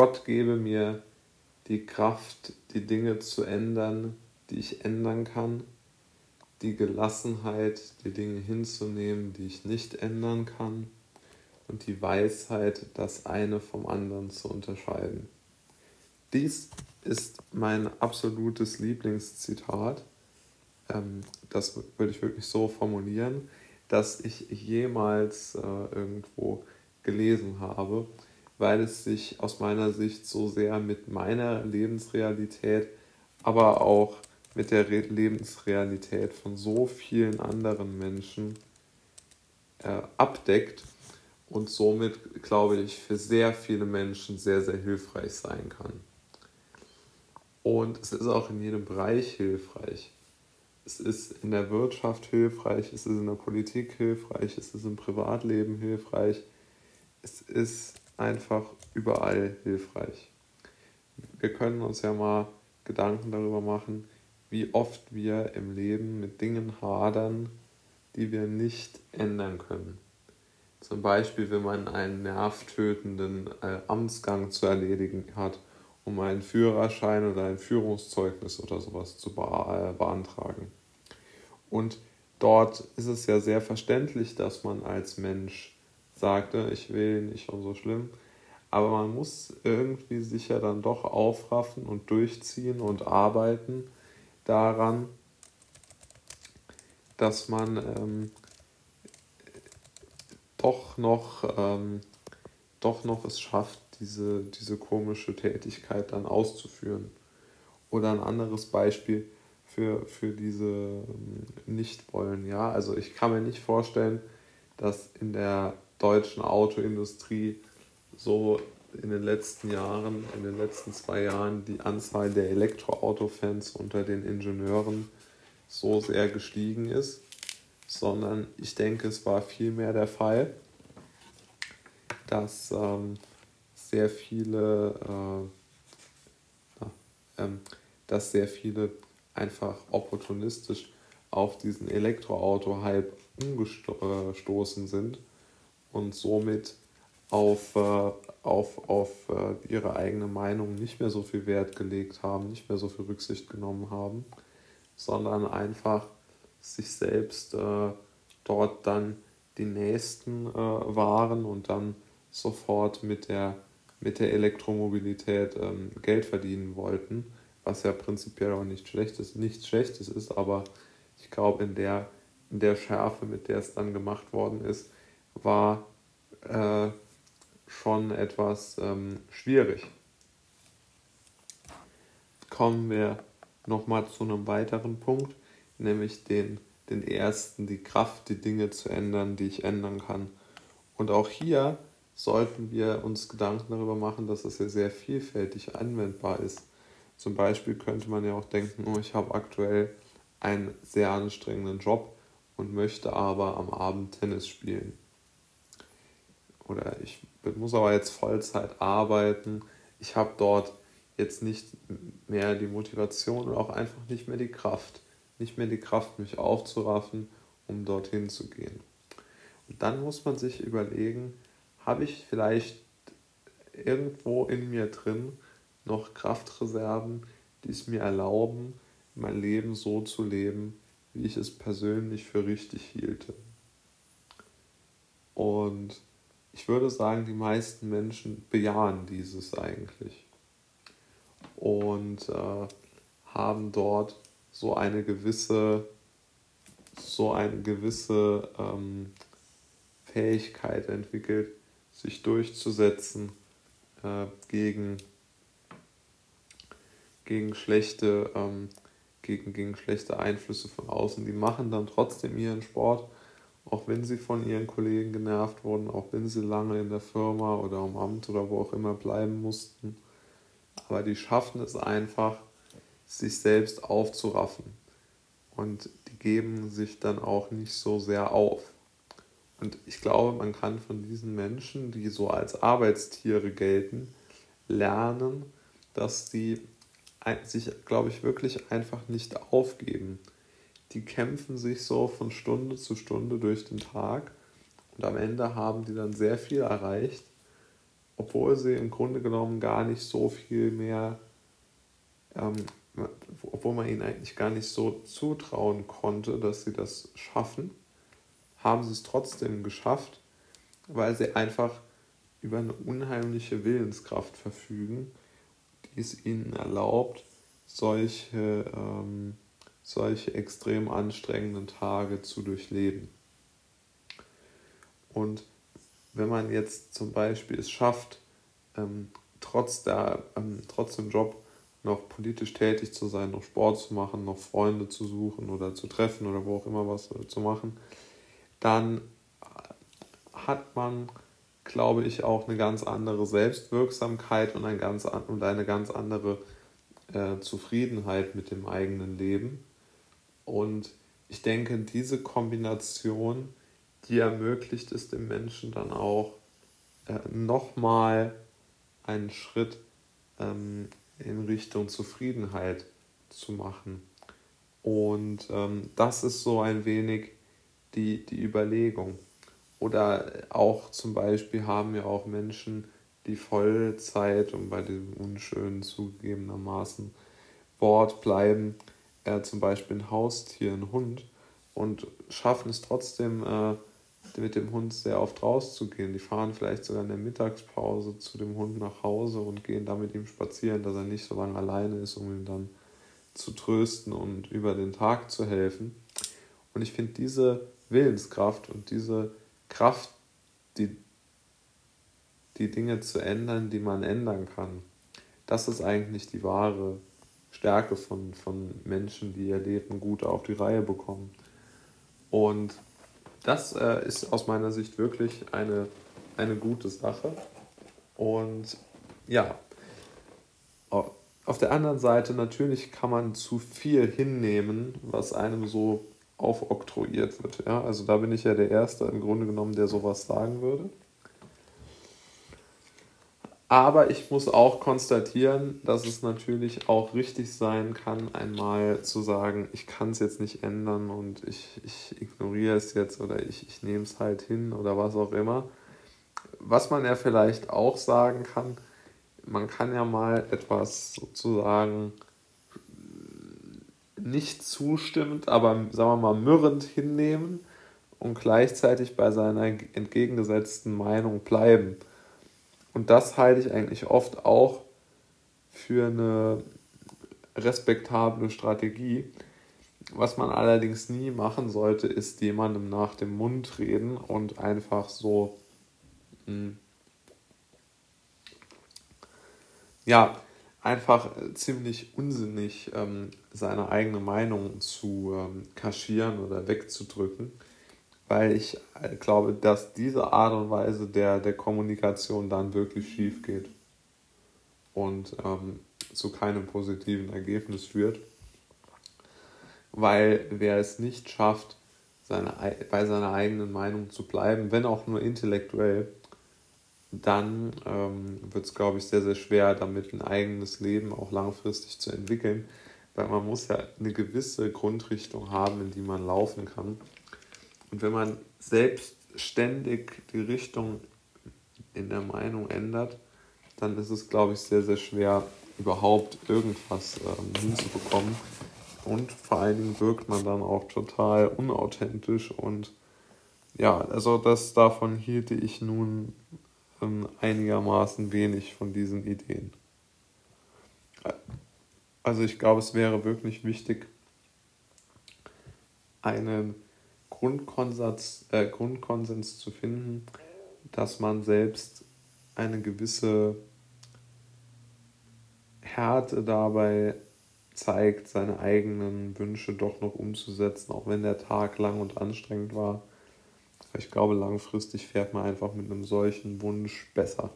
Gott gebe mir die Kraft, die Dinge zu ändern, die ich ändern kann, die Gelassenheit, die Dinge hinzunehmen, die ich nicht ändern kann und die Weisheit, das eine vom anderen zu unterscheiden. Dies ist mein absolutes Lieblingszitat. Ähm, das würde ich wirklich so formulieren, dass ich jemals äh, irgendwo gelesen habe, weil es sich aus meiner Sicht so sehr mit meiner Lebensrealität, aber auch mit der Lebensrealität von so vielen anderen Menschen äh, abdeckt und somit, glaube ich, für sehr viele Menschen sehr, sehr hilfreich sein kann. Und es ist auch in jedem Bereich hilfreich. Es ist in der Wirtschaft hilfreich, es ist in der Politik hilfreich, es ist im Privatleben hilfreich. Es ist einfach überall hilfreich. Wir können uns ja mal Gedanken darüber machen, wie oft wir im Leben mit Dingen hadern, die wir nicht ändern können. Zum Beispiel, wenn man einen nervtötenden äh, Amtsgang zu erledigen hat um einen Führerschein oder ein Führungszeugnis oder sowas zu äh, beantragen. Und dort ist es ja sehr verständlich, dass man als Mensch sagte, ich will nicht und so schlimm. Aber man muss irgendwie sich ja dann doch aufraffen und durchziehen und arbeiten daran, dass man ähm, doch noch ähm, doch noch es schafft, diese, diese komische Tätigkeit dann auszuführen. Oder ein anderes Beispiel für, für diese ähm, Nichtwollen. Ja, also ich kann mir nicht vorstellen, dass in der deutschen Autoindustrie so in den letzten Jahren, in den letzten zwei Jahren die Anzahl der Elektroautofans unter den Ingenieuren so sehr gestiegen ist, sondern ich denke, es war vielmehr der Fall, dass ähm, sehr viele, äh, ähm, dass sehr viele einfach opportunistisch auf diesen Elektroauto-Hype umgestoßen sind und somit auf, äh, auf, auf äh, ihre eigene Meinung nicht mehr so viel Wert gelegt haben, nicht mehr so viel Rücksicht genommen haben, sondern einfach sich selbst äh, dort dann die Nächsten äh, waren und dann sofort mit der mit der Elektromobilität ähm, Geld verdienen wollten, was ja prinzipiell auch nicht schlechtes, nichts Schlechtes ist, aber ich glaube, in der, in der Schärfe, mit der es dann gemacht worden ist, war äh, schon etwas ähm, schwierig. Kommen wir nochmal zu einem weiteren Punkt, nämlich den, den ersten, die Kraft, die Dinge zu ändern, die ich ändern kann. Und auch hier sollten wir uns Gedanken darüber machen, dass es ja sehr vielfältig anwendbar ist. Zum Beispiel könnte man ja auch denken, oh, ich habe aktuell einen sehr anstrengenden Job und möchte aber am Abend Tennis spielen. Oder ich muss aber jetzt Vollzeit arbeiten. Ich habe dort jetzt nicht mehr die Motivation oder auch einfach nicht mehr die Kraft. Nicht mehr die Kraft, mich aufzuraffen, um dorthin zu gehen. Und dann muss man sich überlegen, habe ich vielleicht irgendwo in mir drin noch Kraftreserven, die es mir erlauben, mein Leben so zu leben, wie ich es persönlich für richtig hielte. Und ich würde sagen, die meisten Menschen bejahen dieses eigentlich und äh, haben dort so eine gewisse, so eine gewisse ähm, Fähigkeit entwickelt, sich durchzusetzen äh, gegen, gegen, schlechte, ähm, gegen, gegen schlechte Einflüsse von außen. Die machen dann trotzdem ihren Sport, auch wenn sie von ihren Kollegen genervt wurden, auch wenn sie lange in der Firma oder am Amt oder wo auch immer bleiben mussten. Aber die schaffen es einfach, sich selbst aufzuraffen. Und die geben sich dann auch nicht so sehr auf. Und ich glaube, man kann von diesen Menschen, die so als Arbeitstiere gelten, lernen, dass die sich, glaube ich, wirklich einfach nicht aufgeben. Die kämpfen sich so von Stunde zu Stunde durch den Tag und am Ende haben die dann sehr viel erreicht obwohl sie im Grunde genommen gar nicht so viel mehr, ähm, obwohl man ihnen eigentlich gar nicht so zutrauen konnte, dass sie das schaffen, haben sie es trotzdem geschafft, weil sie einfach über eine unheimliche Willenskraft verfügen, die es ihnen erlaubt, solche, ähm, solche extrem anstrengenden Tage zu durchleben. Und wenn man jetzt zum Beispiel es schafft, ähm, trotz, der, ähm, trotz dem Job noch politisch tätig zu sein, noch Sport zu machen, noch Freunde zu suchen oder zu treffen oder wo auch immer was äh, zu machen, dann hat man, glaube ich, auch eine ganz andere Selbstwirksamkeit und, ein ganz, und eine ganz andere äh, Zufriedenheit mit dem eigenen Leben. Und ich denke, diese Kombination die ermöglicht es dem Menschen dann auch äh, nochmal einen Schritt ähm, in Richtung Zufriedenheit zu machen. Und ähm, das ist so ein wenig die, die Überlegung. Oder auch zum Beispiel haben ja auch Menschen, die Vollzeit, um bei diesem unschönen zugegebenermaßen Wort bleiben, äh, zum Beispiel ein Haustier, ein Hund, und schaffen es trotzdem, äh, mit dem Hund sehr oft rauszugehen. Die fahren vielleicht sogar in der Mittagspause zu dem Hund nach Hause und gehen da mit ihm spazieren, dass er nicht so lange alleine ist, um ihn dann zu trösten und über den Tag zu helfen. Und ich finde diese Willenskraft und diese Kraft, die, die Dinge zu ändern, die man ändern kann, das ist eigentlich die wahre Stärke von, von Menschen, die ihr Leben gut auf die Reihe bekommen. Und das äh, ist aus meiner Sicht wirklich eine, eine gute Sache. Und ja, auf der anderen Seite natürlich kann man zu viel hinnehmen, was einem so aufoktroyiert wird. Ja? Also da bin ich ja der Erste im Grunde genommen, der sowas sagen würde. Aber ich muss auch konstatieren, dass es natürlich auch richtig sein kann, einmal zu sagen, ich kann es jetzt nicht ändern und ich, ich ignoriere es jetzt oder ich, ich nehme es halt hin oder was auch immer. Was man ja vielleicht auch sagen kann, man kann ja mal etwas sozusagen nicht zustimmend, aber sagen wir mal mürrend hinnehmen und gleichzeitig bei seiner entgegengesetzten Meinung bleiben. Und das halte ich eigentlich oft auch für eine respektable Strategie. Was man allerdings nie machen sollte, ist jemandem nach dem Mund reden und einfach so, mh, hm, ja, einfach ziemlich unsinnig ähm, seine eigene Meinung zu ähm, kaschieren oder wegzudrücken weil ich äh, glaube, dass diese Art und Weise der, der Kommunikation dann wirklich schief geht und ähm, zu keinem positiven Ergebnis führt. Weil wer es nicht schafft, seine, bei seiner eigenen Meinung zu bleiben, wenn auch nur intellektuell, dann ähm, wird es, glaube ich, sehr, sehr schwer, damit ein eigenes Leben auch langfristig zu entwickeln, weil man muss ja eine gewisse Grundrichtung haben, in die man laufen kann. Und wenn man selbstständig die Richtung in der Meinung ändert, dann ist es, glaube ich, sehr, sehr schwer, überhaupt irgendwas ähm, hinzubekommen. Und vor allen Dingen wirkt man dann auch total unauthentisch und ja, also das davon hielte ich nun ähm, einigermaßen wenig von diesen Ideen. Also ich glaube, es wäre wirklich wichtig, einen Grundkonsens, äh, Grundkonsens zu finden, dass man selbst eine gewisse Härte dabei zeigt, seine eigenen Wünsche doch noch umzusetzen, auch wenn der Tag lang und anstrengend war. Ich glaube, langfristig fährt man einfach mit einem solchen Wunsch besser.